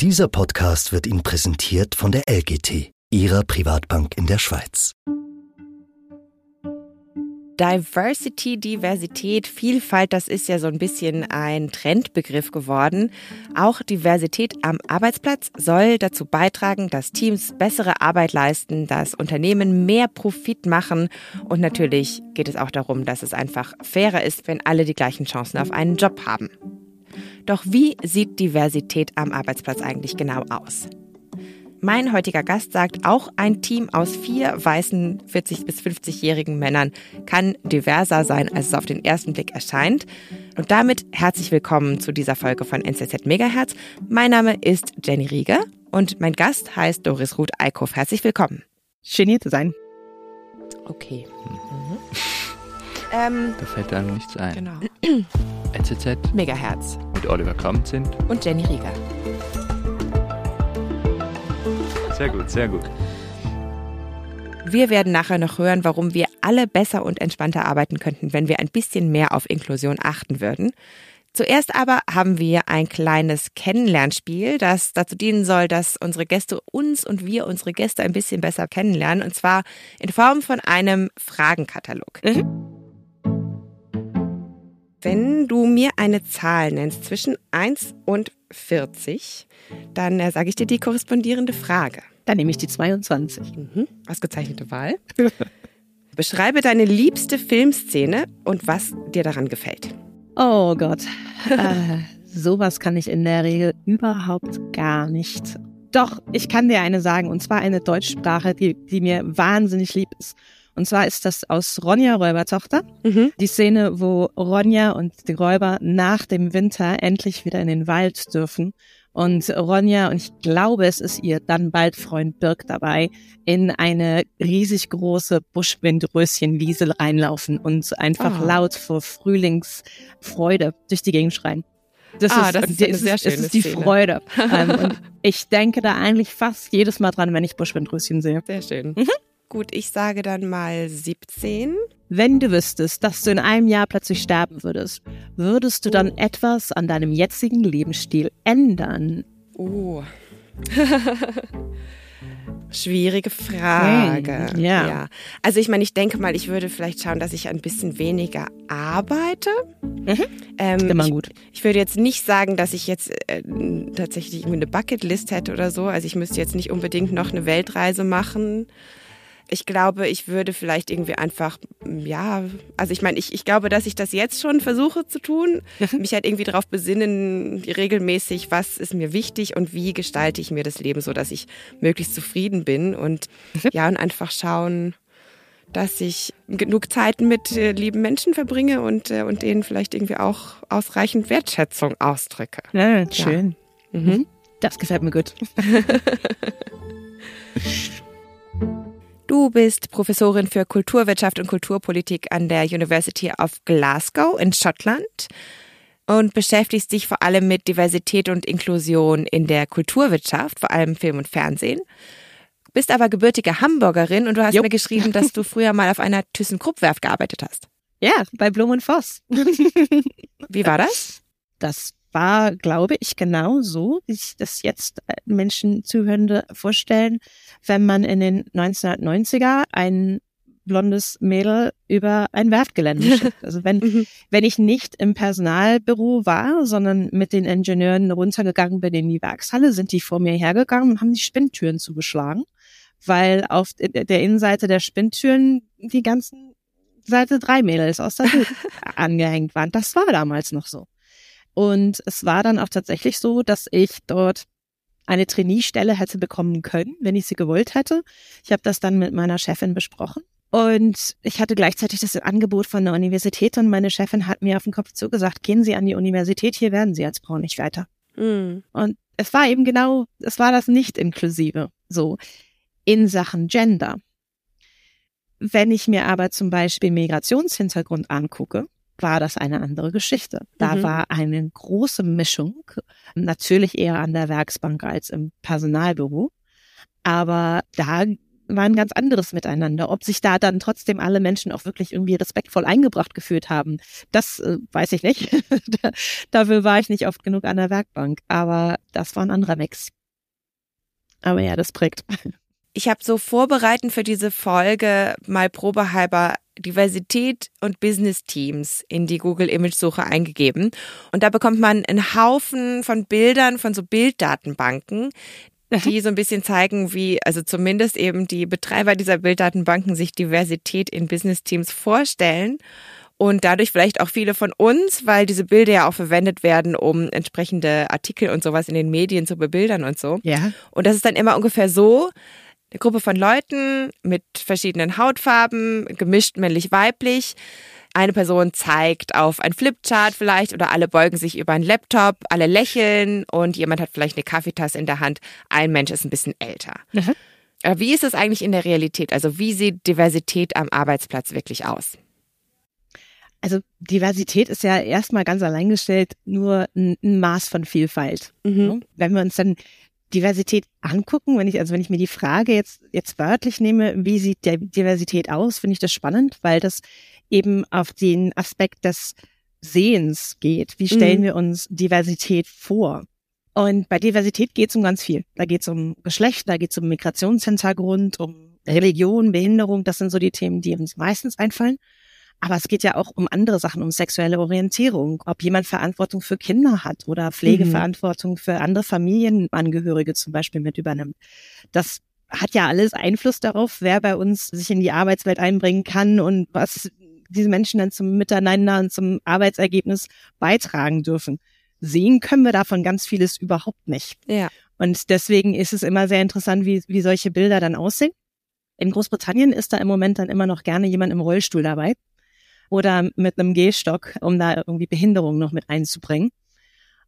Dieser Podcast wird Ihnen präsentiert von der LGT, Ihrer Privatbank in der Schweiz. Diversity, Diversität, Vielfalt, das ist ja so ein bisschen ein Trendbegriff geworden. Auch Diversität am Arbeitsplatz soll dazu beitragen, dass Teams bessere Arbeit leisten, dass Unternehmen mehr Profit machen und natürlich geht es auch darum, dass es einfach fairer ist, wenn alle die gleichen Chancen auf einen Job haben. Doch wie sieht Diversität am Arbeitsplatz eigentlich genau aus? Mein heutiger Gast sagt, auch ein Team aus vier weißen 40- bis 50-jährigen Männern kann diverser sein, als es auf den ersten Blick erscheint. Und damit herzlich willkommen zu dieser Folge von NZZ Megahertz. Mein Name ist Jenny Rieger und mein Gast heißt Doris Ruth Eickhoff. Herzlich willkommen. Schön hier zu sein. Okay. Mhm. Ähm, da fällt einem nichts ein. Genau. NZZ Megahertz mit Oliver Kramt sind und Jenny Rieger. Sehr gut, sehr gut. Wir werden nachher noch hören, warum wir alle besser und entspannter arbeiten könnten, wenn wir ein bisschen mehr auf Inklusion achten würden. Zuerst aber haben wir ein kleines Kennenlernspiel, das dazu dienen soll, dass unsere Gäste uns und wir unsere Gäste ein bisschen besser kennenlernen, und zwar in Form von einem Fragenkatalog. Mhm. Wenn du mir eine Zahl nennst zwischen 1 und 40, dann äh, sage ich dir die korrespondierende Frage. Dann nehme ich die 22. Mhm. Ausgezeichnete Wahl. Beschreibe deine liebste Filmszene und was dir daran gefällt. Oh Gott. äh, sowas kann ich in der Regel überhaupt gar nicht. Doch, ich kann dir eine sagen, und zwar eine Deutschsprache, die, die mir wahnsinnig lieb ist. Und zwar ist das aus Ronja Räubertochter. Mhm. Die Szene, wo Ronja und die Räuber nach dem Winter endlich wieder in den Wald dürfen. Und Ronja, und ich glaube, es ist ihr dann bald Freund Birk dabei, in eine riesig große Buschwindröschenwiese reinlaufen und einfach oh. laut vor Frühlingsfreude durch die Gegend schreien. Das ah, ist, das ist, eine sehr schöne das ist die Szene. Freude. ähm, und ich denke da eigentlich fast jedes Mal dran, wenn ich Buschwindröschen sehe. Sehr schön. Mhm. Gut, ich sage dann mal 17. Wenn du wüsstest, dass du in einem Jahr plötzlich sterben würdest, würdest du dann oh. etwas an deinem jetzigen Lebensstil ändern? Oh. Schwierige Frage. Hey, ja. ja. Also ich meine, ich denke mal, ich würde vielleicht schauen, dass ich ein bisschen weniger arbeite. Mhm. Ähm, Immer gut. Ich, ich, würde jetzt nicht sagen, dass ich jetzt äh, tatsächlich eine Bucketlist hätte oder so. Also ich müsste jetzt nicht unbedingt noch eine Weltreise machen. Ich glaube, ich würde vielleicht irgendwie einfach, ja, also ich meine, ich, ich glaube, dass ich das jetzt schon versuche zu tun, mich halt irgendwie darauf besinnen, regelmäßig, was ist mir wichtig und wie gestalte ich mir das Leben so, dass ich möglichst zufrieden bin und ja, und einfach schauen, dass ich genug Zeit mit äh, lieben Menschen verbringe und, äh, und denen vielleicht irgendwie auch ausreichend Wertschätzung ausdrücke. Ja, schön. Ja. Mhm. Das gefällt mir gut. Du bist Professorin für Kulturwirtschaft und Kulturpolitik an der University of Glasgow in Schottland und beschäftigst dich vor allem mit Diversität und Inklusion in der Kulturwirtschaft, vor allem Film und Fernsehen. Bist aber gebürtige Hamburgerin und du hast Jupp. mir geschrieben, dass du früher mal auf einer ThyssenKrupp-Werft gearbeitet hast. Ja, bei Blum und Voss. Wie war das? Das war, glaube ich, genau so, wie sich das jetzt äh, Menschen Zuhörende vorstellen, wenn man in den 1990er ein blondes Mädel über ein Werftgelände schickt. Also wenn, mhm. wenn ich nicht im Personalbüro war, sondern mit den Ingenieuren runtergegangen bin in die Werkshalle, sind die vor mir hergegangen und haben die Spinntüren zugeschlagen, weil auf der Innenseite der Spinntüren die ganzen Seite drei Mädels aus der Welt angehängt waren. Das war damals noch so. Und es war dann auch tatsächlich so, dass ich dort eine Trainee-Stelle hätte bekommen können, wenn ich sie gewollt hätte. Ich habe das dann mit meiner Chefin besprochen. Und ich hatte gleichzeitig das Angebot von der Universität und meine Chefin hat mir auf den Kopf zugesagt, gehen Sie an die Universität, hier werden Sie als Frau nicht weiter. Mhm. Und es war eben genau, es war das nicht inklusive, so in Sachen Gender. Wenn ich mir aber zum Beispiel Migrationshintergrund angucke, war das eine andere Geschichte. Da mhm. war eine große Mischung, natürlich eher an der Werksbank als im Personalbüro. Aber da war ein ganz anderes Miteinander. Ob sich da dann trotzdem alle Menschen auch wirklich irgendwie respektvoll eingebracht gefühlt haben, das äh, weiß ich nicht. Dafür war ich nicht oft genug an der Werkbank, aber das war ein anderer Mix. Aber ja, das prägt. Ich habe so vorbereitend für diese Folge mal probehalber Diversität und Business Teams in die Google Image Suche eingegeben und da bekommt man einen Haufen von Bildern von so Bilddatenbanken, die so ein bisschen zeigen, wie also zumindest eben die Betreiber dieser Bilddatenbanken sich Diversität in Business Teams vorstellen und dadurch vielleicht auch viele von uns, weil diese Bilder ja auch verwendet werden, um entsprechende Artikel und sowas in den Medien zu bebildern und so. Ja. Und das ist dann immer ungefähr so, eine Gruppe von Leuten mit verschiedenen Hautfarben, gemischt männlich-weiblich. Eine Person zeigt auf ein Flipchart vielleicht oder alle beugen sich über einen Laptop, alle lächeln und jemand hat vielleicht eine Kaffeetasse in der Hand. Ein Mensch ist ein bisschen älter. Mhm. Wie ist es eigentlich in der Realität? Also wie sieht Diversität am Arbeitsplatz wirklich aus? Also Diversität ist ja erstmal ganz alleingestellt nur ein, Maß von Vielfalt. Mhm. Wenn wir uns dann Diversität angucken, wenn ich, also wenn ich mir die Frage jetzt, jetzt wörtlich nehme, wie sieht der Diversität aus, finde ich das spannend, weil das eben auf den Aspekt des Sehens geht. Wie stellen mhm. wir uns Diversität vor? Und bei Diversität geht es um ganz viel. Da geht es um Geschlecht, da geht es um Migrationshintergrund, um Religion, Behinderung. Das sind so die Themen, die uns meistens einfallen. Aber es geht ja auch um andere Sachen, um sexuelle Orientierung, ob jemand Verantwortung für Kinder hat oder Pflegeverantwortung mhm. für andere Familienangehörige zum Beispiel mit übernimmt. Das hat ja alles Einfluss darauf, wer bei uns sich in die Arbeitswelt einbringen kann und was diese Menschen dann zum Miteinander und zum Arbeitsergebnis beitragen dürfen. Sehen können wir davon ganz vieles überhaupt nicht. Ja. Und deswegen ist es immer sehr interessant, wie, wie solche Bilder dann aussehen. In Großbritannien ist da im Moment dann immer noch gerne jemand im Rollstuhl dabei oder mit einem Gehstock, um da irgendwie Behinderung noch mit einzubringen.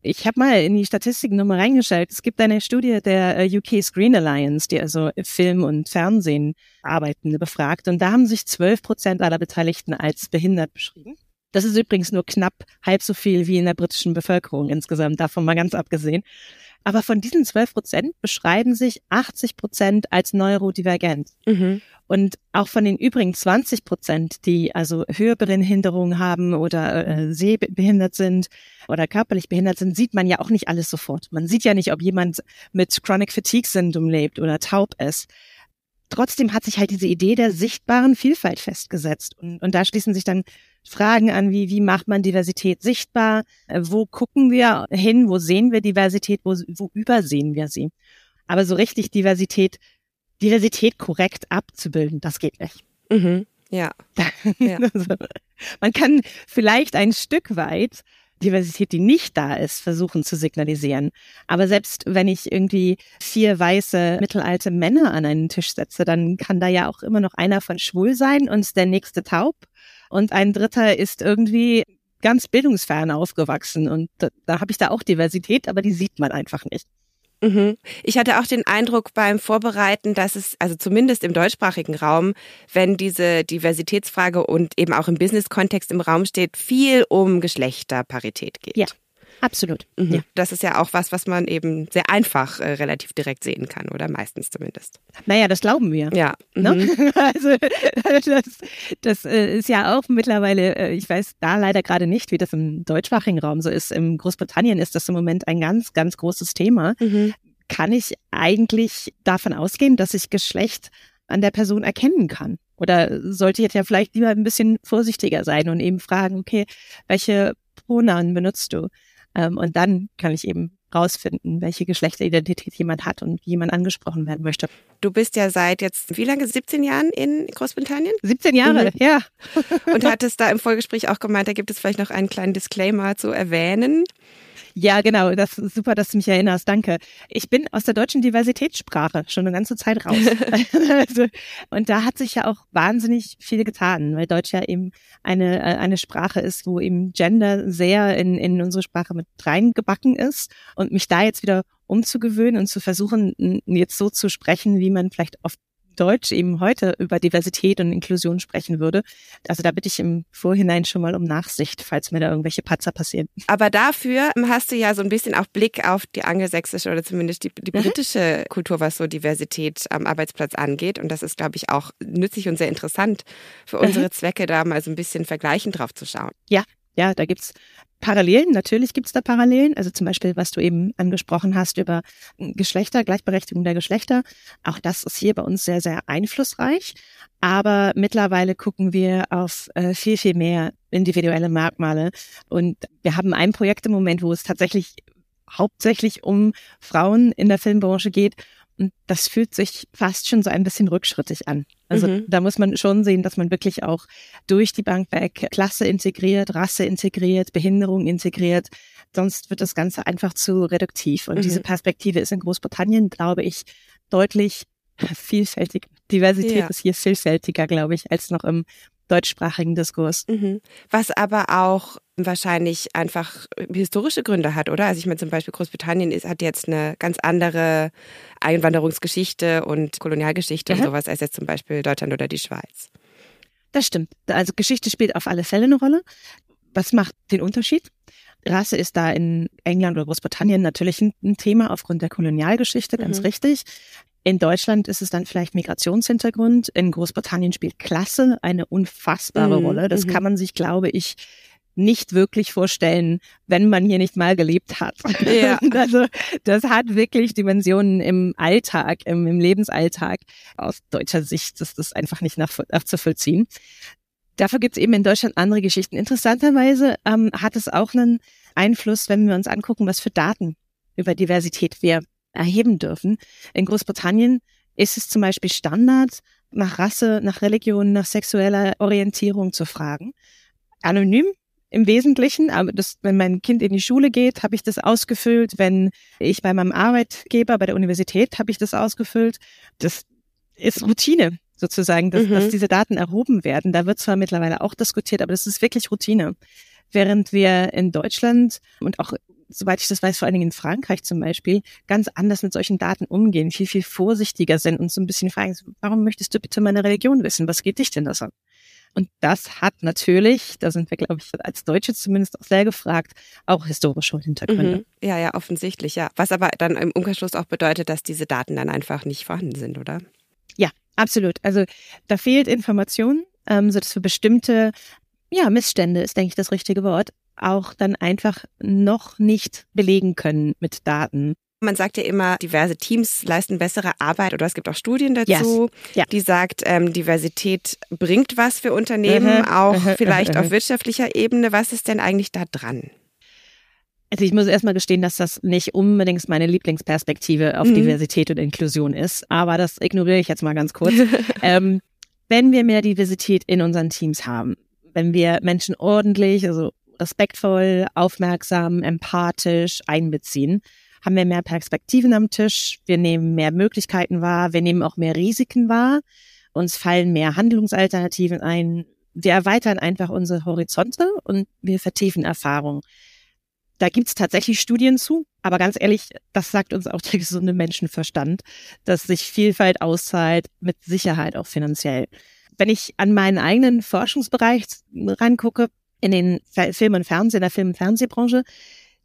Ich habe mal in die Statistiken nochmal reingeschaut. Es gibt eine Studie der äh, UK Screen Alliance, die also Film und Fernsehen Arbeitende befragt. Und da haben sich 12 Prozent aller Beteiligten als behindert beschrieben. Das ist übrigens nur knapp halb so viel wie in der britischen Bevölkerung insgesamt, davon mal ganz abgesehen. Aber von diesen 12 Prozent beschreiben sich 80 Prozent als neurodivergent. Mhm. Und auch von den übrigen 20 Prozent, die also Hörbehinderungen haben oder äh, sehbehindert sind oder körperlich behindert sind, sieht man ja auch nicht alles sofort. Man sieht ja nicht, ob jemand mit Chronic Fatigue Syndrome lebt oder taub ist. Trotzdem hat sich halt diese Idee der sichtbaren Vielfalt festgesetzt. Und, und da schließen sich dann Fragen an, wie, wie macht man Diversität sichtbar? Äh, wo gucken wir hin? Wo sehen wir Diversität? Wo, wo übersehen wir sie? Aber so richtig Diversität, Diversität korrekt abzubilden, das geht nicht. Mhm. Ja. ja. Also, man kann vielleicht ein Stück weit Diversität, die nicht da ist, versuchen zu signalisieren. Aber selbst wenn ich irgendwie vier weiße mittelalte Männer an einen Tisch setze, dann kann da ja auch immer noch einer von schwul sein und der nächste taub und ein dritter ist irgendwie ganz bildungsfern aufgewachsen und da, da habe ich da auch Diversität, aber die sieht man einfach nicht. Mhm. Ich hatte auch den Eindruck beim Vorbereiten, dass es, also zumindest im deutschsprachigen Raum, wenn diese Diversitätsfrage und eben auch im Business-Kontext im Raum steht, viel um Geschlechterparität geht. Ja. Absolut. Mhm. Ja. Das ist ja auch was, was man eben sehr einfach äh, relativ direkt sehen kann, oder meistens zumindest. Naja, das glauben wir. Ja. Ne? Mhm. Also das, das äh, ist ja auch mittlerweile, äh, ich weiß da leider gerade nicht, wie das im deutschsprachigen Raum so ist. In Großbritannien ist das im Moment ein ganz, ganz großes Thema. Mhm. Kann ich eigentlich davon ausgehen, dass ich Geschlecht an der Person erkennen kann? Oder sollte ich jetzt ja vielleicht lieber ein bisschen vorsichtiger sein und eben fragen, okay, welche Pronomen benutzt du? Ähm, und dann kann ich eben rausfinden, welche Geschlechteridentität jemand hat und wie jemand angesprochen werden möchte. Du bist ja seit jetzt wie lange? 17 Jahren in Großbritannien? 17 Jahre, mhm. ja. und hattest da im Vorgespräch auch gemeint, da gibt es vielleicht noch einen kleinen Disclaimer zu erwähnen. Ja, genau. Das ist super, dass du mich erinnerst. Danke. Ich bin aus der deutschen Diversitätssprache schon eine ganze Zeit raus. also, und da hat sich ja auch wahnsinnig viel getan, weil Deutsch ja eben eine, äh, eine Sprache ist, wo eben Gender sehr in, in unsere Sprache mit reingebacken ist. Und mich da jetzt wieder umzugewöhnen und zu versuchen, jetzt so zu sprechen, wie man vielleicht oft Deutsch eben heute über Diversität und Inklusion sprechen würde. Also da bitte ich im Vorhinein schon mal um Nachsicht, falls mir da irgendwelche Patzer passieren. Aber dafür hast du ja so ein bisschen auch Blick auf die angelsächsische oder zumindest die, die mhm. britische mhm. Kultur, was so Diversität am Arbeitsplatz angeht. Und das ist, glaube ich, auch nützlich und sehr interessant für unsere mhm. Zwecke, da mal so ein bisschen vergleichend drauf zu schauen. Ja, ja, da gibt's Parallelen, natürlich gibt's da Parallelen. Also zum Beispiel, was du eben angesprochen hast über Geschlechter, Gleichberechtigung der Geschlechter. Auch das ist hier bei uns sehr, sehr einflussreich. Aber mittlerweile gucken wir auf äh, viel, viel mehr individuelle Merkmale. Und wir haben ein Projekt im Moment, wo es tatsächlich hauptsächlich um Frauen in der Filmbranche geht. Und das fühlt sich fast schon so ein bisschen rückschrittig an. Also mhm. da muss man schon sehen, dass man wirklich auch durch die Bank weg Klasse integriert, Rasse integriert, Behinderung integriert. Sonst wird das Ganze einfach zu reduktiv. Und mhm. diese Perspektive ist in Großbritannien, glaube ich, deutlich vielfältig. Diversität ja. ist hier vielfältiger, glaube ich, als noch im deutschsprachigen Diskurs. Mhm. Was aber auch wahrscheinlich einfach historische Gründe hat, oder? Also ich meine zum Beispiel Großbritannien ist, hat jetzt eine ganz andere Einwanderungsgeschichte und Kolonialgeschichte mhm. und sowas als jetzt zum Beispiel Deutschland oder die Schweiz. Das stimmt. Also Geschichte spielt auf alle Fälle eine Rolle. Was macht den Unterschied? Rasse ist da in England oder Großbritannien natürlich ein, Thema aufgrund der Kolonialgeschichte, ganz mhm. richtig. In Deutschland ist es dann vielleicht Migrationshintergrund. In Großbritannien spielt Klasse eine unfassbare mhm. Rolle. Das mhm. kann man sich, glaube ich, nicht wirklich vorstellen, wenn man hier nicht mal gelebt hat. Ja. also das hat wirklich Dimensionen im Alltag, im, im Lebensalltag. Aus deutscher Sicht ist das einfach nicht nachzuvollziehen. Dafür gibt es eben in Deutschland andere Geschichten. Interessanterweise ähm, hat es auch einen Einfluss, wenn wir uns angucken, was für Daten über Diversität wir erheben dürfen. In Großbritannien ist es zum Beispiel Standard, nach Rasse, nach Religion, nach sexueller Orientierung zu fragen. Anonym im Wesentlichen, aber das, wenn mein Kind in die Schule geht, habe ich das ausgefüllt. Wenn ich bei meinem Arbeitgeber, bei der Universität, habe ich das ausgefüllt. Das ist Routine sozusagen, dass, mhm. dass diese Daten erhoben werden. Da wird zwar mittlerweile auch diskutiert, aber das ist wirklich Routine. Während wir in Deutschland und auch soweit ich das weiß, vor allen Dingen in Frankreich zum Beispiel, ganz anders mit solchen Daten umgehen, viel, viel vorsichtiger sind und so ein bisschen fragen, warum möchtest du bitte meine Religion wissen? Was geht dich denn das an? Und das hat natürlich, da sind wir, glaube ich, als Deutsche zumindest auch sehr gefragt, auch historische Hintergründe. Mhm. Ja, ja, offensichtlich, ja. Was aber dann im Umkehrschluss auch bedeutet, dass diese Daten dann einfach nicht vorhanden sind, oder? Ja, absolut. Also da fehlt Information, ähm, so dass für bestimmte ja, Missstände ist, denke ich, das richtige Wort, auch dann einfach noch nicht belegen können mit Daten. Man sagt ja immer, diverse Teams leisten bessere Arbeit oder es gibt auch Studien dazu, yes. ja. die sagt, ähm, Diversität bringt was für Unternehmen, mhm. auch mhm. vielleicht mhm. auf wirtschaftlicher Ebene. Was ist denn eigentlich da dran? Also ich muss erstmal gestehen, dass das nicht unbedingt meine Lieblingsperspektive auf mhm. Diversität und Inklusion ist, aber das ignoriere ich jetzt mal ganz kurz. ähm, wenn wir mehr Diversität in unseren Teams haben, wenn wir Menschen ordentlich, also respektvoll, aufmerksam, empathisch einbeziehen, haben wir mehr Perspektiven am Tisch, wir nehmen mehr Möglichkeiten wahr, wir nehmen auch mehr Risiken wahr, uns fallen mehr Handlungsalternativen ein, wir erweitern einfach unsere Horizonte und wir vertiefen Erfahrungen. Da gibt's tatsächlich Studien zu, aber ganz ehrlich, das sagt uns auch der gesunde Menschenverstand, dass sich Vielfalt auszahlt, mit Sicherheit auch finanziell. Wenn ich an meinen eigenen Forschungsbereich rangucke, in den Film und Fernsehen, in der Film- und Fernsehbranche,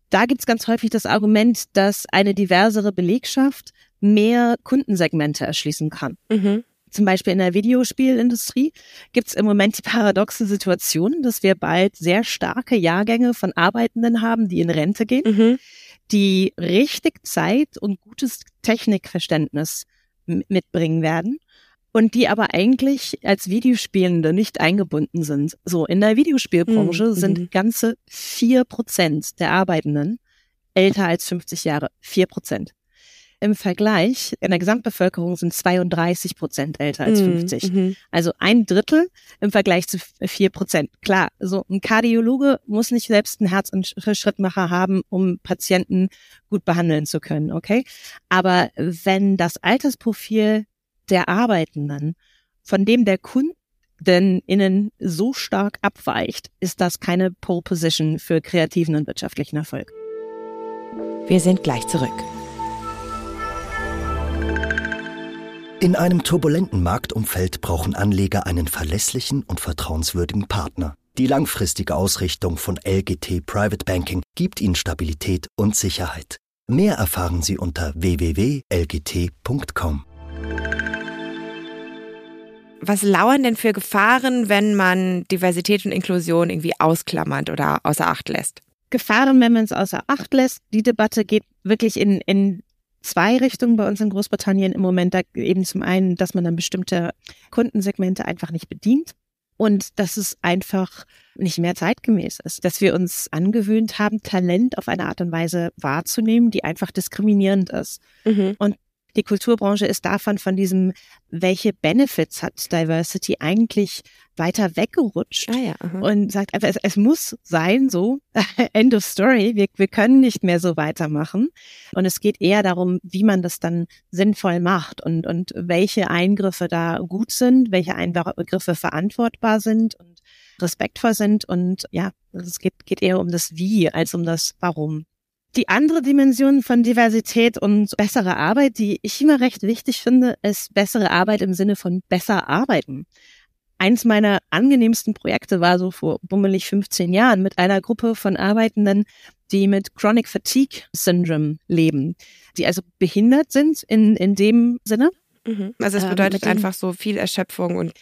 da gibt's ganz häufig das Argument, dass eine diversere Belegschaft mehr Kundensegmente erschließen kann. Mhm. Zum Beispiel in der Videospielindustrie gibt's im Moment die paradoxe Situation, dass wir bald sehr starke Jahrgänge von Arbeitenden haben, die in Rente gehen, mhm. die richtig Zeit und gutes Technikverständnis mitbringen werden und die aber eigentlich als Videospielende nicht eingebunden sind. So, in der Videospielbranche mhm. sind ganze vier Prozent der Arbeitenden älter als 50 Jahre. Vier Prozent. Im Vergleich, in der Gesamtbevölkerung sind 32 Prozent älter als 50. Mhm. Also ein Drittel im Vergleich zu vier Prozent. Klar, so ein Kardiologe muss nicht selbst einen Herz- und Schrittmacher haben, um Patienten gut behandeln zu können, okay? Aber wenn das Altersprofil der Arbeitenden, von dem der Kunden innen so stark abweicht, ist das keine Pole Position für kreativen und wirtschaftlichen Erfolg. Wir sind gleich zurück. In einem turbulenten Marktumfeld brauchen Anleger einen verlässlichen und vertrauenswürdigen Partner. Die langfristige Ausrichtung von LGT Private Banking gibt Ihnen Stabilität und Sicherheit. Mehr erfahren Sie unter www.lgt.com. Was lauern denn für Gefahren, wenn man Diversität und Inklusion irgendwie ausklammert oder außer Acht lässt? Gefahren, wenn man es außer Acht lässt. Die Debatte geht wirklich in, in zwei Richtungen bei uns in Großbritannien im Moment. Da eben zum einen, dass man dann bestimmte Kundensegmente einfach nicht bedient und dass es einfach nicht mehr zeitgemäß ist, dass wir uns angewöhnt haben, Talent auf eine Art und Weise wahrzunehmen, die einfach diskriminierend ist. Mhm. Und die Kulturbranche ist davon von diesem, welche Benefits hat Diversity eigentlich weiter weggerutscht ah ja, und sagt einfach, es, es, muss sein so, end of story, wir, wir können nicht mehr so weitermachen. Und es geht eher darum, wie man das dann sinnvoll macht und, und welche Eingriffe da gut sind, welche Eingriffe verantwortbar sind und respektvoll sind. Und ja, es geht, geht eher um das Wie als um das Warum. Die andere Dimension von Diversität und bessere Arbeit, die ich immer recht wichtig finde, ist bessere Arbeit im Sinne von besser arbeiten. Eins meiner angenehmsten Projekte war so vor bummelig 15 Jahren mit einer Gruppe von Arbeitenden, die mit Chronic Fatigue Syndrome leben, die also behindert sind in, in dem Sinne. Mhm. Also es ähm, bedeutet ähm, einfach so viel Erschöpfung und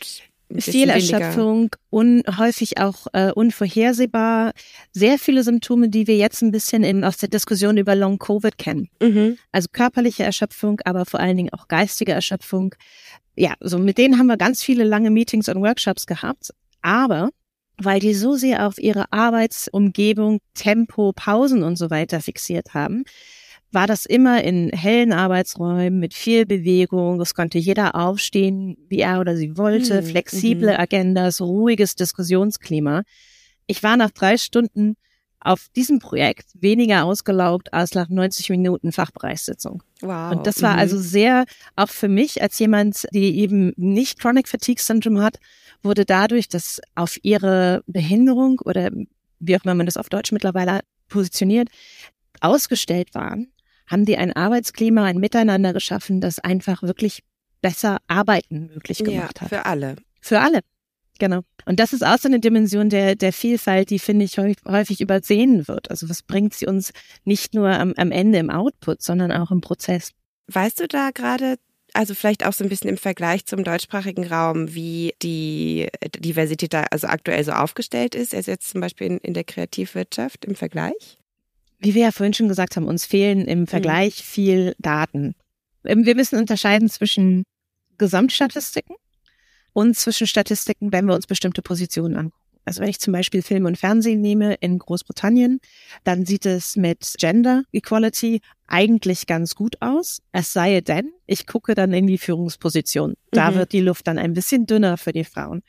viel Erschöpfung und häufig auch äh, unvorhersehbar. Sehr viele Symptome, die wir jetzt ein bisschen in, aus der Diskussion über Long Covid kennen. Mhm. Also körperliche Erschöpfung, aber vor allen Dingen auch geistige Erschöpfung ja, so mit denen haben wir ganz viele lange Meetings und Workshops gehabt. Aber weil die so sehr auf ihre Arbeitsumgebung, Tempo, Pausen und so weiter fixiert haben, war das immer in hellen Arbeitsräumen mit viel Bewegung. Es konnte jeder aufstehen, wie er oder sie wollte, mhm. flexible mhm. Agendas, ruhiges Diskussionsklima. Ich war nach drei Stunden auf diesem Projekt weniger ausgelaugt als nach 90 Minuten Fachbereichssitzung. Wow. Und das war mhm. also sehr, auch für mich als jemand, die eben nicht Chronic Fatigue Syndrome hat, wurde dadurch, dass auf ihre Behinderung oder wie auch immer man das auf Deutsch mittlerweile positioniert, ausgestellt waren, haben die ein Arbeitsklima, ein Miteinander geschaffen, das einfach wirklich besser arbeiten möglich gemacht ja, hat. Für alle. Für alle. Genau. Und das ist auch so eine Dimension der, der Vielfalt, die, finde ich, häufig übersehen wird. Also was bringt sie uns nicht nur am, am Ende im Output, sondern auch im Prozess. Weißt du da gerade, also vielleicht auch so ein bisschen im Vergleich zum deutschsprachigen Raum, wie die Diversität da also aktuell so aufgestellt ist, also jetzt zum Beispiel in, in der Kreativwirtschaft im Vergleich? Wie wir ja vorhin schon gesagt haben, uns fehlen im Vergleich mhm. viel Daten. Ähm, wir müssen unterscheiden zwischen Gesamtstatistiken und zwischen Statistiken, wenn wir uns bestimmte Positionen angucken. Also wenn ich zum Beispiel Film und Fernsehen nehme in Großbritannien, dann sieht es mit Gender Equality eigentlich ganz gut aus. Es sei denn, ich gucke dann in die Führungsposition. Da mhm. wird die Luft dann ein bisschen dünner für die Frauen.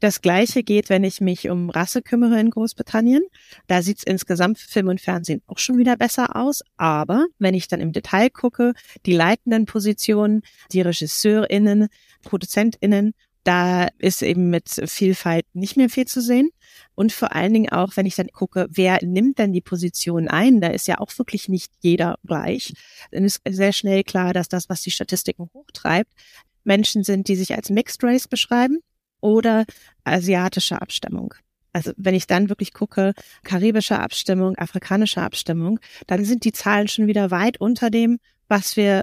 Das gleiche geht, wenn ich mich um Rasse kümmere in Großbritannien. Da sieht es insgesamt für Film und Fernsehen auch schon wieder besser aus. Aber wenn ich dann im Detail gucke, die leitenden Positionen, die RegisseurInnen, ProduzentInnen da ist eben mit Vielfalt nicht mehr viel zu sehen. Und vor allen Dingen auch, wenn ich dann gucke, wer nimmt denn die Position ein, da ist ja auch wirklich nicht jeder gleich. Dann ist sehr schnell klar, dass das, was die Statistiken hochtreibt, Menschen sind, die sich als Mixed Race beschreiben oder asiatische Abstammung. Also wenn ich dann wirklich gucke, karibische Abstimmung, afrikanische Abstimmung, dann sind die Zahlen schon wieder weit unter dem, was wir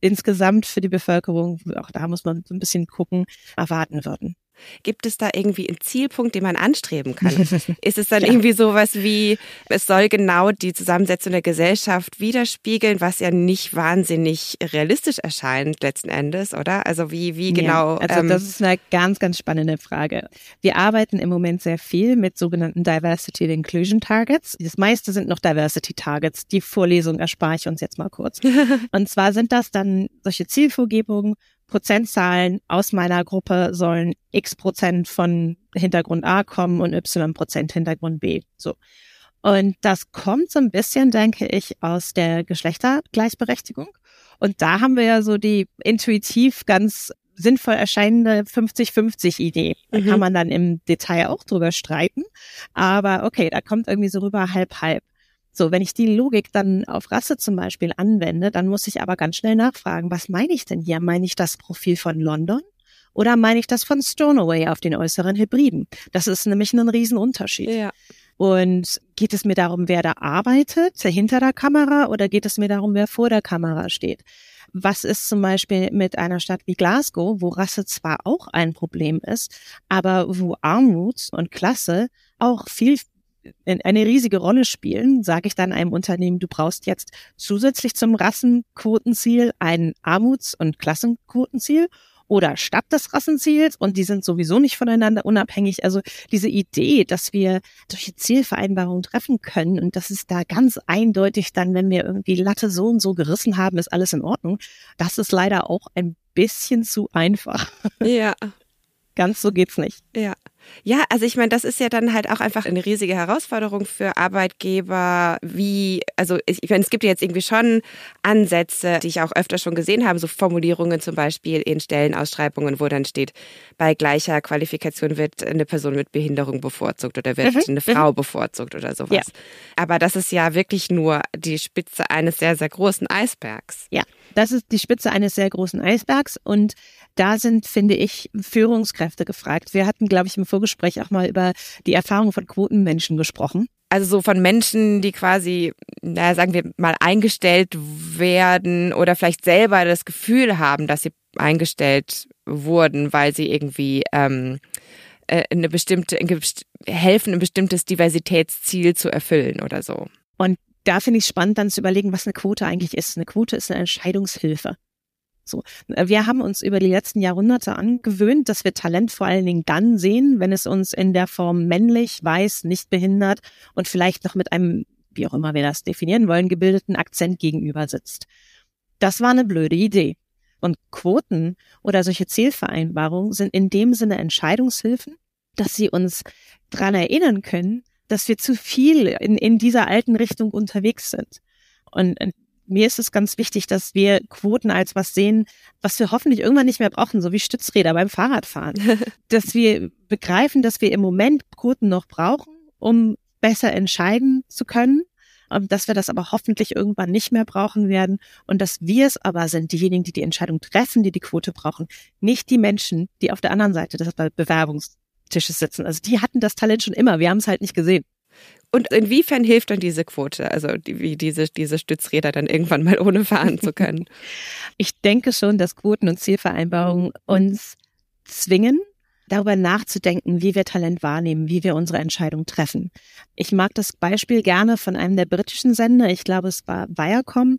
insgesamt für die Bevölkerung, auch da muss man so ein bisschen gucken, erwarten würden. Gibt es da irgendwie einen Zielpunkt, den man anstreben kann? Ist es dann ja. irgendwie sowas wie, es soll genau die Zusammensetzung der Gesellschaft widerspiegeln, was ja nicht wahnsinnig realistisch erscheint letzten Endes, oder? Also wie, wie genau? Ja, also ähm, das ist eine ganz, ganz spannende Frage. Wir arbeiten im Moment sehr viel mit sogenannten Diversity and Inclusion Targets. Das meiste sind noch Diversity Targets. Die Vorlesung erspare ich uns jetzt mal kurz. Und zwar sind das dann solche Zielvorgebungen, Prozentzahlen aus meiner Gruppe sollen x Prozent von Hintergrund A kommen und y Prozent Hintergrund B. So. Und das kommt so ein bisschen, denke ich, aus der Geschlechtergleichberechtigung. Und da haben wir ja so die intuitiv ganz sinnvoll erscheinende 50-50 Idee. Da mhm. kann man dann im Detail auch drüber streiten. Aber okay, da kommt irgendwie so rüber halb halb. So, wenn ich die Logik dann auf Rasse zum Beispiel anwende, dann muss ich aber ganz schnell nachfragen, was meine ich denn hier? Meine ich das Profil von London? Oder meine ich das von Stoneway auf den äußeren Hybriden? Das ist nämlich ein Riesenunterschied. Ja. Und geht es mir darum, wer da arbeitet, hinter der Kamera, oder geht es mir darum, wer vor der Kamera steht? Was ist zum Beispiel mit einer Stadt wie Glasgow, wo Rasse zwar auch ein Problem ist, aber wo Armut und Klasse auch viel eine riesige Rolle spielen, sage ich dann einem Unternehmen, du brauchst jetzt zusätzlich zum Rassenquotenziel ein Armuts- und Klassenquotenziel oder statt des Rassenziels und die sind sowieso nicht voneinander unabhängig. Also diese Idee, dass wir solche Zielvereinbarungen treffen können und das ist da ganz eindeutig dann, wenn wir irgendwie Latte so und so gerissen haben, ist alles in Ordnung. Das ist leider auch ein bisschen zu einfach. Ja. Ganz so geht's nicht. Ja. Ja, also ich meine, das ist ja dann halt auch einfach eine riesige Herausforderung für Arbeitgeber, wie, also ich meine, es gibt ja jetzt irgendwie schon Ansätze, die ich auch öfter schon gesehen habe, so Formulierungen zum Beispiel in Stellenausschreibungen, wo dann steht, bei gleicher Qualifikation wird eine Person mit Behinderung bevorzugt oder wird mhm. eine Frau mhm. bevorzugt oder sowas. Ja. Aber das ist ja wirklich nur die Spitze eines sehr, sehr großen Eisbergs. Ja, das ist die Spitze eines sehr großen Eisbergs und da sind, finde ich, Führungskräfte gefragt. Wir hatten, glaube ich, im Vorgespräch auch mal über die Erfahrung von Quotenmenschen gesprochen. Also so von Menschen, die quasi, naja, sagen wir mal, eingestellt werden oder vielleicht selber das Gefühl haben, dass sie eingestellt wurden, weil sie irgendwie ähm, äh, eine bestimmte, helfen, ein bestimmtes Diversitätsziel zu erfüllen oder so. Und da finde ich spannend, dann zu überlegen, was eine Quote eigentlich ist. Eine Quote ist eine Entscheidungshilfe. So. Wir haben uns über die letzten Jahrhunderte angewöhnt, dass wir Talent vor allen Dingen dann sehen, wenn es uns in der Form männlich, weiß, nicht behindert und vielleicht noch mit einem, wie auch immer wir das definieren wollen, gebildeten Akzent gegenüber sitzt. Das war eine blöde Idee. Und Quoten oder solche Zielvereinbarungen sind in dem Sinne Entscheidungshilfen, dass sie uns dran erinnern können, dass wir zu viel in, in dieser alten Richtung unterwegs sind. Und mir ist es ganz wichtig, dass wir Quoten als was sehen, was wir hoffentlich irgendwann nicht mehr brauchen, so wie Stützräder beim Fahrradfahren. dass wir begreifen, dass wir im Moment Quoten noch brauchen, um besser entscheiden zu können, dass wir das aber hoffentlich irgendwann nicht mehr brauchen werden und dass wir es aber sind, diejenigen, die die Entscheidung treffen, die die Quote brauchen, nicht die Menschen, die auf der anderen Seite des Bewerbungstisches sitzen. Also die hatten das Talent schon immer, wir haben es halt nicht gesehen. Und inwiefern hilft dann diese Quote, also wie diese, diese Stützräder dann irgendwann mal ohne fahren zu können? Ich denke schon, dass Quoten und Zielvereinbarungen uns zwingen, darüber nachzudenken, wie wir Talent wahrnehmen, wie wir unsere Entscheidung treffen. Ich mag das Beispiel gerne von einem der britischen Sender, ich glaube es war Viacom,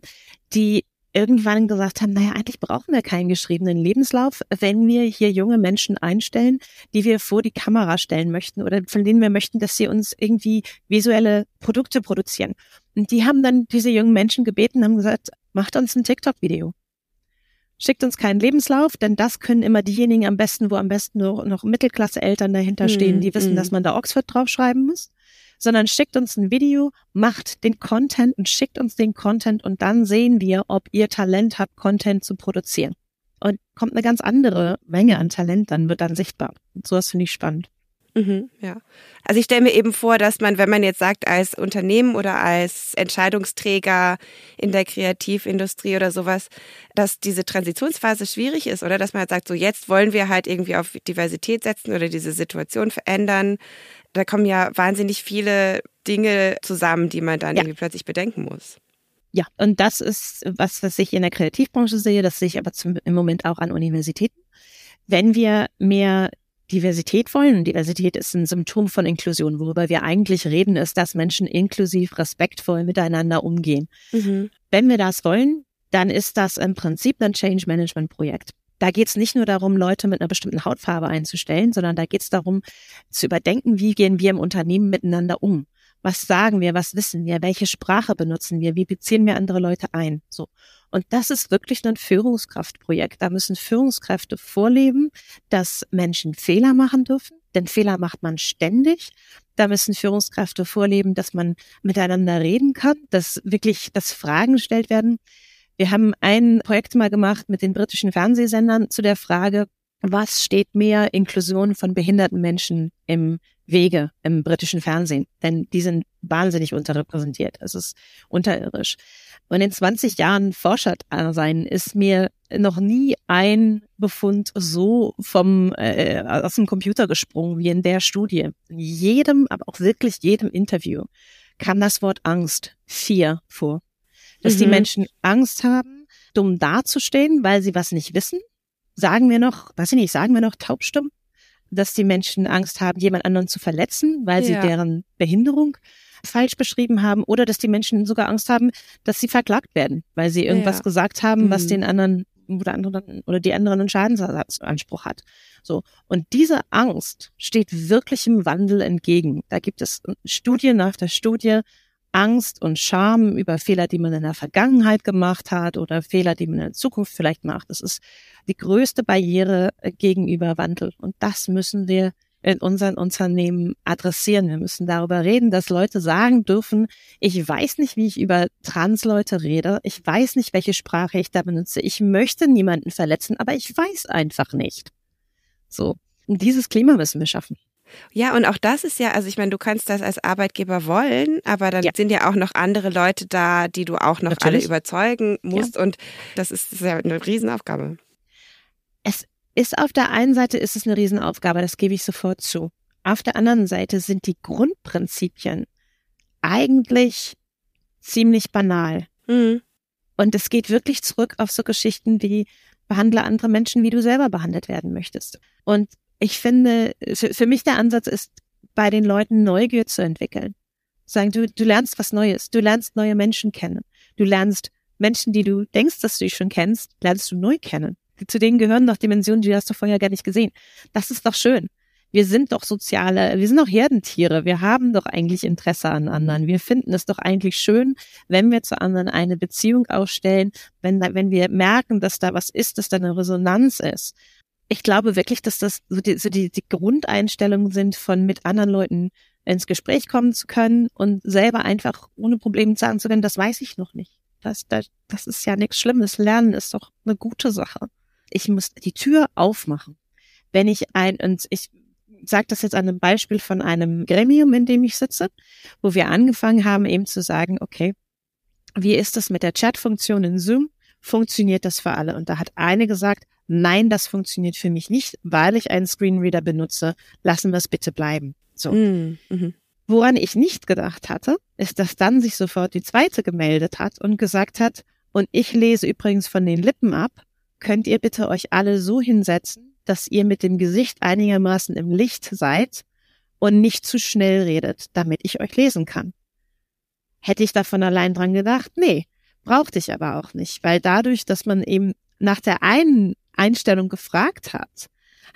die irgendwann gesagt haben, naja, eigentlich brauchen wir keinen geschriebenen Lebenslauf, wenn wir hier junge Menschen einstellen, die wir vor die Kamera stellen möchten oder von denen wir möchten, dass sie uns irgendwie visuelle Produkte produzieren. Und die haben dann diese jungen Menschen gebeten, haben gesagt, macht uns ein TikTok-Video. Schickt uns keinen Lebenslauf, denn das können immer diejenigen am besten, wo am besten noch, noch Mittelklasse-Eltern dahinter stehen, die wissen, mm. dass man da Oxford draufschreiben muss sondern schickt uns ein Video, macht den Content und schickt uns den Content und dann sehen wir, ob ihr Talent habt, Content zu produzieren. Und kommt eine ganz andere Menge an Talent, dann wird dann sichtbar. Und sowas finde ich spannend. Mhm, ja. Also ich stelle mir eben vor, dass man, wenn man jetzt sagt, als Unternehmen oder als Entscheidungsträger in der Kreativindustrie oder sowas, dass diese Transitionsphase schwierig ist oder dass man halt sagt, so jetzt wollen wir halt irgendwie auf Diversität setzen oder diese Situation verändern da kommen ja wahnsinnig viele Dinge zusammen, die man dann ja. irgendwie plötzlich bedenken muss. Ja, und das ist was, was ich in der Kreativbranche sehe, das sehe ich aber zum, im Moment auch an Universitäten. Wenn wir mehr Diversität wollen, und Diversität ist ein Symptom von Inklusion, worüber wir eigentlich reden, ist, dass Menschen inklusiv, respektvoll miteinander umgehen. Mhm. Wenn wir das wollen, dann ist das im Prinzip ein Change Management Projekt. Da geht es nicht nur darum, Leute mit einer bestimmten Hautfarbe einzustellen, sondern da geht es darum, zu überdenken, wie gehen wir im Unternehmen miteinander um. Was sagen wir, was wissen wir, welche Sprache benutzen wir, wie beziehen wir andere Leute ein. So. Und das ist wirklich ein Führungskraftprojekt. Da müssen Führungskräfte vorleben, dass Menschen Fehler machen dürfen, denn Fehler macht man ständig. Da müssen Führungskräfte vorleben, dass man miteinander reden kann, dass wirklich, dass Fragen gestellt werden. Wir haben ein Projekt mal gemacht mit den britischen Fernsehsendern zu der Frage, was steht mehr Inklusion von behinderten Menschen im Wege im britischen Fernsehen, denn die sind wahnsinnig unterrepräsentiert. Es ist unterirdisch. Und in 20 Jahren Forscher sein ist mir noch nie ein Befund so vom äh, aus dem Computer gesprungen wie in der Studie. In jedem, aber auch wirklich jedem Interview kam das Wort Angst, Fear vor. Dass mhm. die Menschen Angst haben, dumm dazustehen, weil sie was nicht wissen. Sagen wir noch, weiß ich nicht, sagen wir noch taubstumm? Dass die Menschen Angst haben, jemand anderen zu verletzen, weil ja. sie deren Behinderung falsch beschrieben haben oder dass die Menschen sogar Angst haben, dass sie verklagt werden, weil sie irgendwas ja. gesagt haben, mhm. was den anderen oder anderen oder die anderen einen Schadensersatzanspruch hat. So. Und diese Angst steht wirklichem Wandel entgegen. Da gibt es Studie nach der Studie, Angst und Scham über Fehler, die man in der Vergangenheit gemacht hat oder Fehler, die man in der Zukunft vielleicht macht. Das ist die größte Barriere gegenüber Wandel. Und das müssen wir in unseren Unternehmen adressieren. Wir müssen darüber reden, dass Leute sagen dürfen, ich weiß nicht, wie ich über Transleute rede, ich weiß nicht, welche Sprache ich da benutze, ich möchte niemanden verletzen, aber ich weiß einfach nicht. So. Und dieses Klima müssen wir schaffen. Ja, und auch das ist ja, also ich meine, du kannst das als Arbeitgeber wollen, aber dann ja. sind ja auch noch andere Leute da, die du auch noch Natürlich. alle überzeugen musst. Ja. Und das ist, das ist ja eine Riesenaufgabe. Es ist auf der einen Seite ist es eine Riesenaufgabe, das gebe ich sofort zu. Auf der anderen Seite sind die Grundprinzipien eigentlich ziemlich banal. Mhm. Und es geht wirklich zurück auf so Geschichten wie behandle andere Menschen, wie du selber behandelt werden möchtest. Und ich finde, für mich der Ansatz ist, bei den Leuten Neugier zu entwickeln. Sagen, du, du lernst was Neues, du lernst neue Menschen kennen. Du lernst Menschen, die du denkst, dass du schon kennst, lernst du neu kennen zu denen gehören doch Dimensionen, die hast du vorher gar nicht gesehen. Das ist doch schön. Wir sind doch soziale, wir sind doch Herdentiere. Wir haben doch eigentlich Interesse an anderen. Wir finden es doch eigentlich schön, wenn wir zu anderen eine Beziehung ausstellen, wenn, wenn wir merken, dass da was ist, dass da eine Resonanz ist. Ich glaube wirklich, dass das so die, so die, die Grundeinstellungen sind, von mit anderen Leuten ins Gespräch kommen zu können und selber einfach ohne Probleme sagen zu können, das weiß ich noch nicht. Das, das, das ist ja nichts Schlimmes. Lernen ist doch eine gute Sache ich muss die Tür aufmachen. Wenn ich ein, und ich sage das jetzt an einem Beispiel von einem Gremium, in dem ich sitze, wo wir angefangen haben, eben zu sagen, okay, wie ist das mit der Chat-Funktion in Zoom? Funktioniert das für alle? Und da hat eine gesagt, nein, das funktioniert für mich nicht, weil ich einen Screenreader benutze. Lassen wir es bitte bleiben. So. Mm, mhm. Woran ich nicht gedacht hatte, ist, dass dann sich sofort die zweite gemeldet hat und gesagt hat, und ich lese übrigens von den Lippen ab, könnt ihr bitte euch alle so hinsetzen, dass ihr mit dem Gesicht einigermaßen im Licht seid und nicht zu schnell redet, damit ich euch lesen kann. Hätte ich davon allein dran gedacht? Nee, brauchte ich aber auch nicht, weil dadurch, dass man eben nach der einen Einstellung gefragt hat,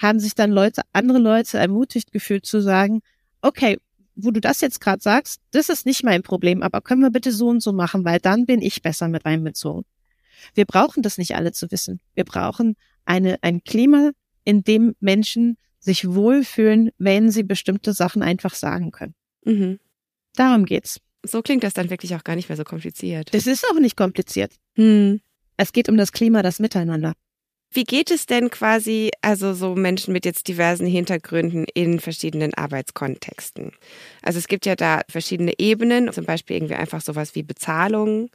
haben sich dann Leute, andere Leute ermutigt gefühlt zu sagen, okay, wo du das jetzt gerade sagst, das ist nicht mein Problem, aber können wir bitte so und so machen, weil dann bin ich besser mit einbezogen. Wir brauchen das nicht alle zu wissen. Wir brauchen eine, ein Klima, in dem Menschen sich wohlfühlen, wenn sie bestimmte Sachen einfach sagen können. Mhm. Darum geht's. So klingt das dann wirklich auch gar nicht mehr so kompliziert. Das ist auch nicht kompliziert. Hm. Es geht um das Klima, das Miteinander. Wie geht es denn quasi, also so Menschen mit jetzt diversen Hintergründen in verschiedenen Arbeitskontexten? Also es gibt ja da verschiedene Ebenen, zum Beispiel irgendwie einfach sowas wie Bezahlung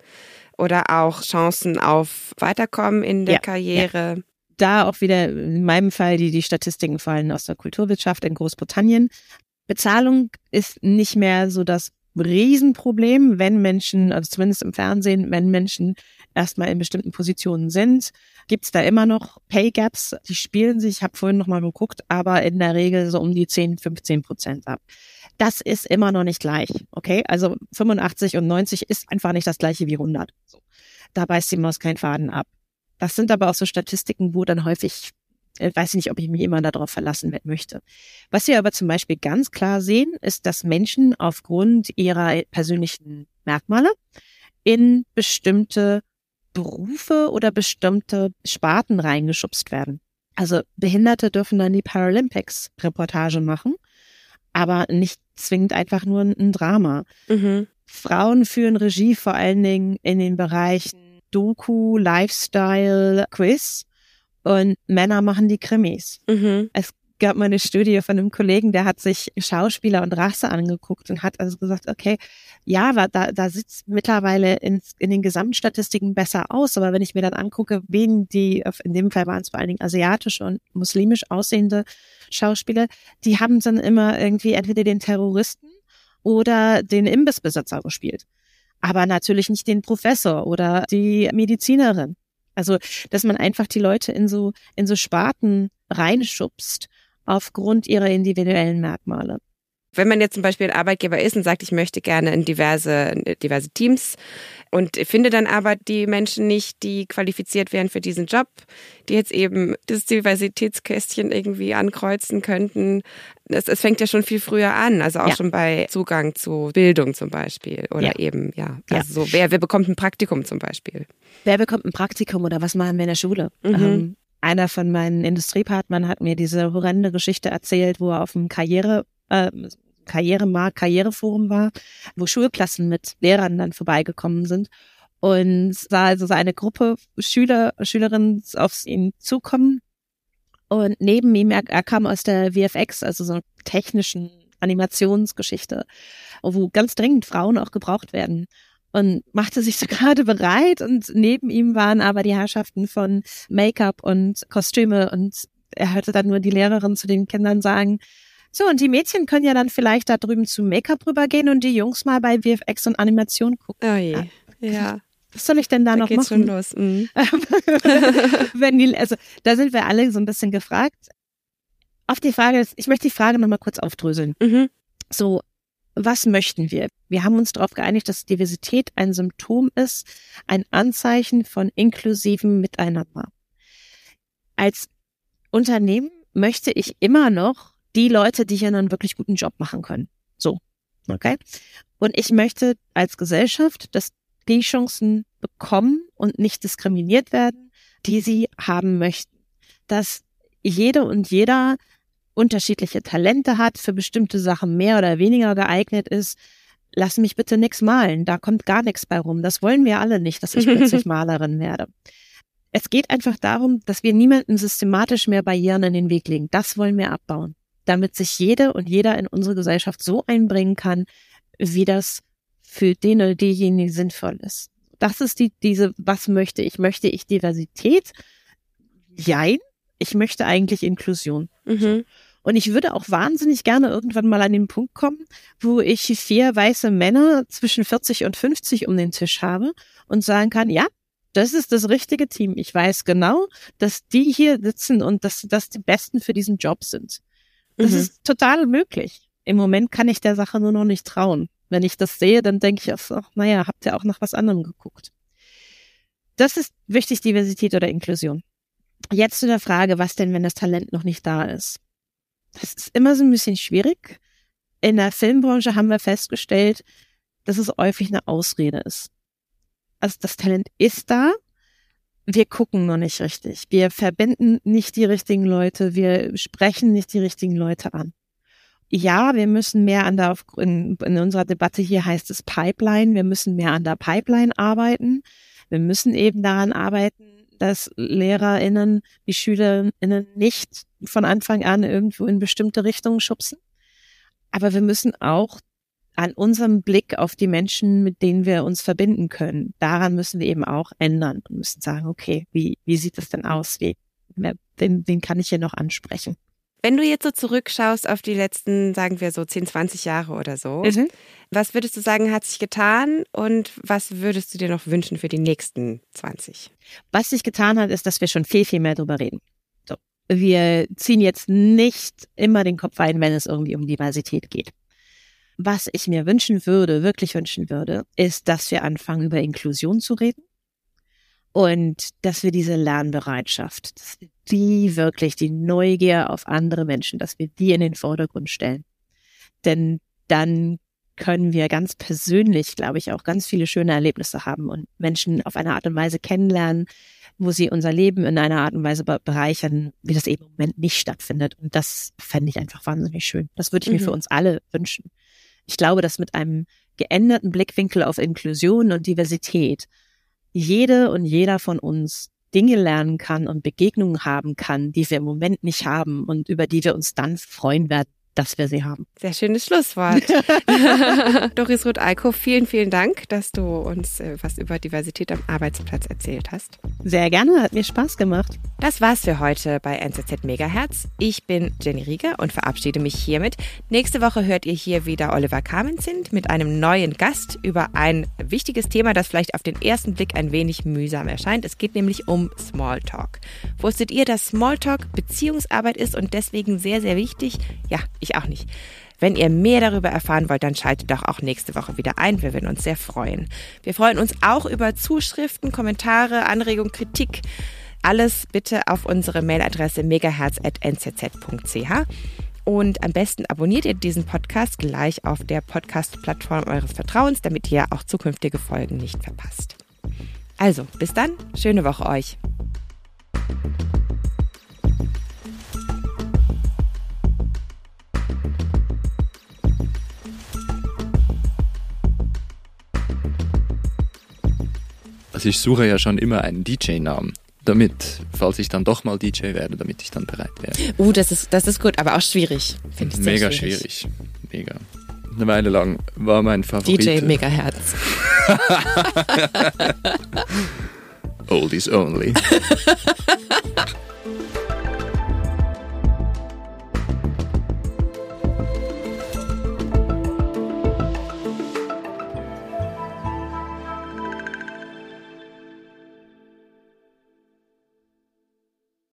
oder auch Chancen auf Weiterkommen in der ja, Karriere. Ja. Da auch wieder in meinem Fall, die, die Statistiken fallen aus der Kulturwirtschaft in Großbritannien. Bezahlung ist nicht mehr so das Riesenproblem, wenn Menschen, also zumindest im Fernsehen, wenn Menschen erstmal in bestimmten Positionen sind, gibt's da immer noch Pay Gaps, die spielen sich, ich habe vorhin nochmal geguckt, aber in der Regel so um die 10, 15 Prozent ab. Das ist immer noch nicht gleich, okay? Also 85 und 90 ist einfach nicht das gleiche wie 100. So. Da beißt die Maus keinen Faden ab. Das sind aber auch so Statistiken, wo dann häufig ich weiß nicht, ob ich mich immer darauf verlassen möchte. Was wir aber zum Beispiel ganz klar sehen, ist, dass Menschen aufgrund ihrer persönlichen Merkmale in bestimmte Berufe oder bestimmte Sparten reingeschubst werden. Also Behinderte dürfen dann die Paralympics Reportage machen, aber nicht zwingend einfach nur ein Drama. Mhm. Frauen führen Regie vor allen Dingen in den Bereichen Doku, Lifestyle, Quiz und Männer machen die Krimis. Mhm. Es gab mal eine Studie von einem Kollegen, der hat sich Schauspieler und Rasse angeguckt und hat also gesagt, okay, ja, da, da sieht mittlerweile in, in den Gesamtstatistiken besser aus, aber wenn ich mir dann angucke, wen die, in dem Fall waren es vor allen Dingen asiatische und muslimisch aussehende Schauspieler, die haben dann immer irgendwie entweder den Terroristen oder den Imbissbesitzer gespielt. Aber natürlich nicht den Professor oder die Medizinerin. Also, dass man einfach die Leute in so, in so Sparten reinschubst aufgrund ihrer individuellen Merkmale. Wenn man jetzt zum Beispiel ein Arbeitgeber ist und sagt, ich möchte gerne in diverse, diverse Teams und finde dann aber die Menschen nicht, die qualifiziert wären für diesen Job, die jetzt eben das Diversitätskästchen irgendwie ankreuzen könnten. Es, es fängt ja schon viel früher an, also auch ja. schon bei Zugang zu Bildung zum Beispiel oder ja. eben, ja, also ja. so, wer, wer bekommt ein Praktikum zum Beispiel? Wer bekommt ein Praktikum oder was machen wir in der Schule? Mhm. Ähm, einer von meinen Industriepartnern hat mir diese horrende Geschichte erzählt, wo er auf dem Karriere, äh, Karrieremarkt, Karriereforum war, wo Schulklassen mit Lehrern dann vorbeigekommen sind. Und sah also eine Gruppe Schüler, Schülerinnen auf ihn zukommen. Und neben ihm, er, er kam aus der VFX, also so technischen Animationsgeschichte, wo ganz dringend Frauen auch gebraucht werden. Und machte sich so gerade bereit. Und neben ihm waren aber die Herrschaften von Make-up und Kostüme. Und er hörte dann nur die Lehrerin zu den Kindern sagen, so, und die Mädchen können ja dann vielleicht da drüben zu Make-up rübergehen und die Jungs mal bei VFX und Animation gucken. Oh je. Ja. Was soll ich denn da, da noch geht's machen? Schon los. Mhm. Wenn die, also da sind wir alle so ein bisschen gefragt. Auf die Frage, ich möchte die Frage nochmal kurz aufdröseln. Mhm. So, was möchten wir? Wir haben uns darauf geeinigt, dass Diversität ein Symptom ist, ein Anzeichen von inklusivem Miteinander. Als Unternehmen möchte ich immer noch die Leute, die hier einen wirklich guten Job machen können. So. Okay? Und ich möchte als Gesellschaft, dass die Chancen bekommen und nicht diskriminiert werden, die sie haben möchten. Dass jede und jeder unterschiedliche Talente hat, für bestimmte Sachen mehr oder weniger geeignet ist. Lass mich bitte nix malen, da kommt gar nichts bei rum. Das wollen wir alle nicht, dass ich plötzlich Malerin werde. Es geht einfach darum, dass wir niemanden systematisch mehr Barrieren in den Weg legen. Das wollen wir abbauen damit sich jede und jeder in unsere Gesellschaft so einbringen kann, wie das für den oder diejenige sinnvoll ist. Das ist die, diese, was möchte ich? Möchte ich Diversität? Jein. Ich möchte eigentlich Inklusion. Mhm. Und ich würde auch wahnsinnig gerne irgendwann mal an den Punkt kommen, wo ich vier weiße Männer zwischen 40 und 50 um den Tisch habe und sagen kann, ja, das ist das richtige Team. Ich weiß genau, dass die hier sitzen und dass das die Besten für diesen Job sind. Das mhm. ist total möglich. Im Moment kann ich der Sache nur noch nicht trauen. Wenn ich das sehe, dann denke ich auch so, naja, habt ihr auch nach was anderem geguckt. Das ist wichtig, Diversität oder Inklusion. Jetzt zu der Frage, was denn, wenn das Talent noch nicht da ist? Das ist immer so ein bisschen schwierig. In der Filmbranche haben wir festgestellt, dass es häufig eine Ausrede ist. Also das Talent ist da, wir gucken noch nicht richtig. Wir verbinden nicht die richtigen Leute. Wir sprechen nicht die richtigen Leute an. Ja, wir müssen mehr an der, in, in unserer Debatte hier heißt es Pipeline. Wir müssen mehr an der Pipeline arbeiten. Wir müssen eben daran arbeiten, dass LehrerInnen die SchülerInnen nicht von Anfang an irgendwo in bestimmte Richtungen schubsen. Aber wir müssen auch an unserem Blick auf die Menschen, mit denen wir uns verbinden können. Daran müssen wir eben auch ändern und müssen sagen, okay, wie, wie sieht das denn aus? Wie, wen, wen kann ich hier noch ansprechen? Wenn du jetzt so zurückschaust auf die letzten, sagen wir so 10, 20 Jahre oder so, mhm. was würdest du sagen, hat sich getan und was würdest du dir noch wünschen für die nächsten 20? Was sich getan hat, ist, dass wir schon viel, viel mehr darüber reden. So. Wir ziehen jetzt nicht immer den Kopf ein, wenn es irgendwie um Diversität geht. Was ich mir wünschen würde, wirklich wünschen würde, ist, dass wir anfangen, über Inklusion zu reden und dass wir diese Lernbereitschaft, dass wir die wirklich, die Neugier auf andere Menschen, dass wir die in den Vordergrund stellen. Denn dann können wir ganz persönlich, glaube ich, auch ganz viele schöne Erlebnisse haben und Menschen auf eine Art und Weise kennenlernen, wo sie unser Leben in einer Art und Weise bereichern, wie das eben im Moment nicht stattfindet. Und das fände ich einfach wahnsinnig schön. Das würde ich mhm. mir für uns alle wünschen. Ich glaube, dass mit einem geänderten Blickwinkel auf Inklusion und Diversität jede und jeder von uns Dinge lernen kann und Begegnungen haben kann, die wir im Moment nicht haben und über die wir uns dann freuen werden, dass wir sie haben. Sehr schönes Schlusswort. Doris Roth-Alko, vielen, vielen Dank, dass du uns äh, was über Diversität am Arbeitsplatz erzählt hast. Sehr gerne, hat mir Spaß gemacht. Das war's für heute bei NZZ Megahertz. Ich bin Jenny Rieger und verabschiede mich hiermit. Nächste Woche hört ihr hier wieder Oliver Kamenzind mit einem neuen Gast über ein wichtiges Thema, das vielleicht auf den ersten Blick ein wenig mühsam erscheint. Es geht nämlich um Smalltalk. Wusstet ihr, dass Smalltalk Beziehungsarbeit ist und deswegen sehr, sehr wichtig? Ja, ich auch nicht. Wenn ihr mehr darüber erfahren wollt, dann schaltet doch auch nächste Woche wieder ein. Wir würden uns sehr freuen. Wir freuen uns auch über Zuschriften, Kommentare, Anregungen, Kritik. Alles bitte auf unsere Mailadresse megaherz.nzz.ch. Und am besten abonniert ihr diesen Podcast gleich auf der Podcast-Plattform eures Vertrauens, damit ihr auch zukünftige Folgen nicht verpasst. Also, bis dann, schöne Woche euch. Also ich suche ja schon immer einen DJ-Namen damit, falls ich dann doch mal DJ werde, damit ich dann bereit wäre. Uh, das ist, das ist gut, aber auch schwierig. Finde ich Mega schwierig. schwierig. Mega. Eine Weile lang war mein Favorit. DJ Megaherz. Oldies only.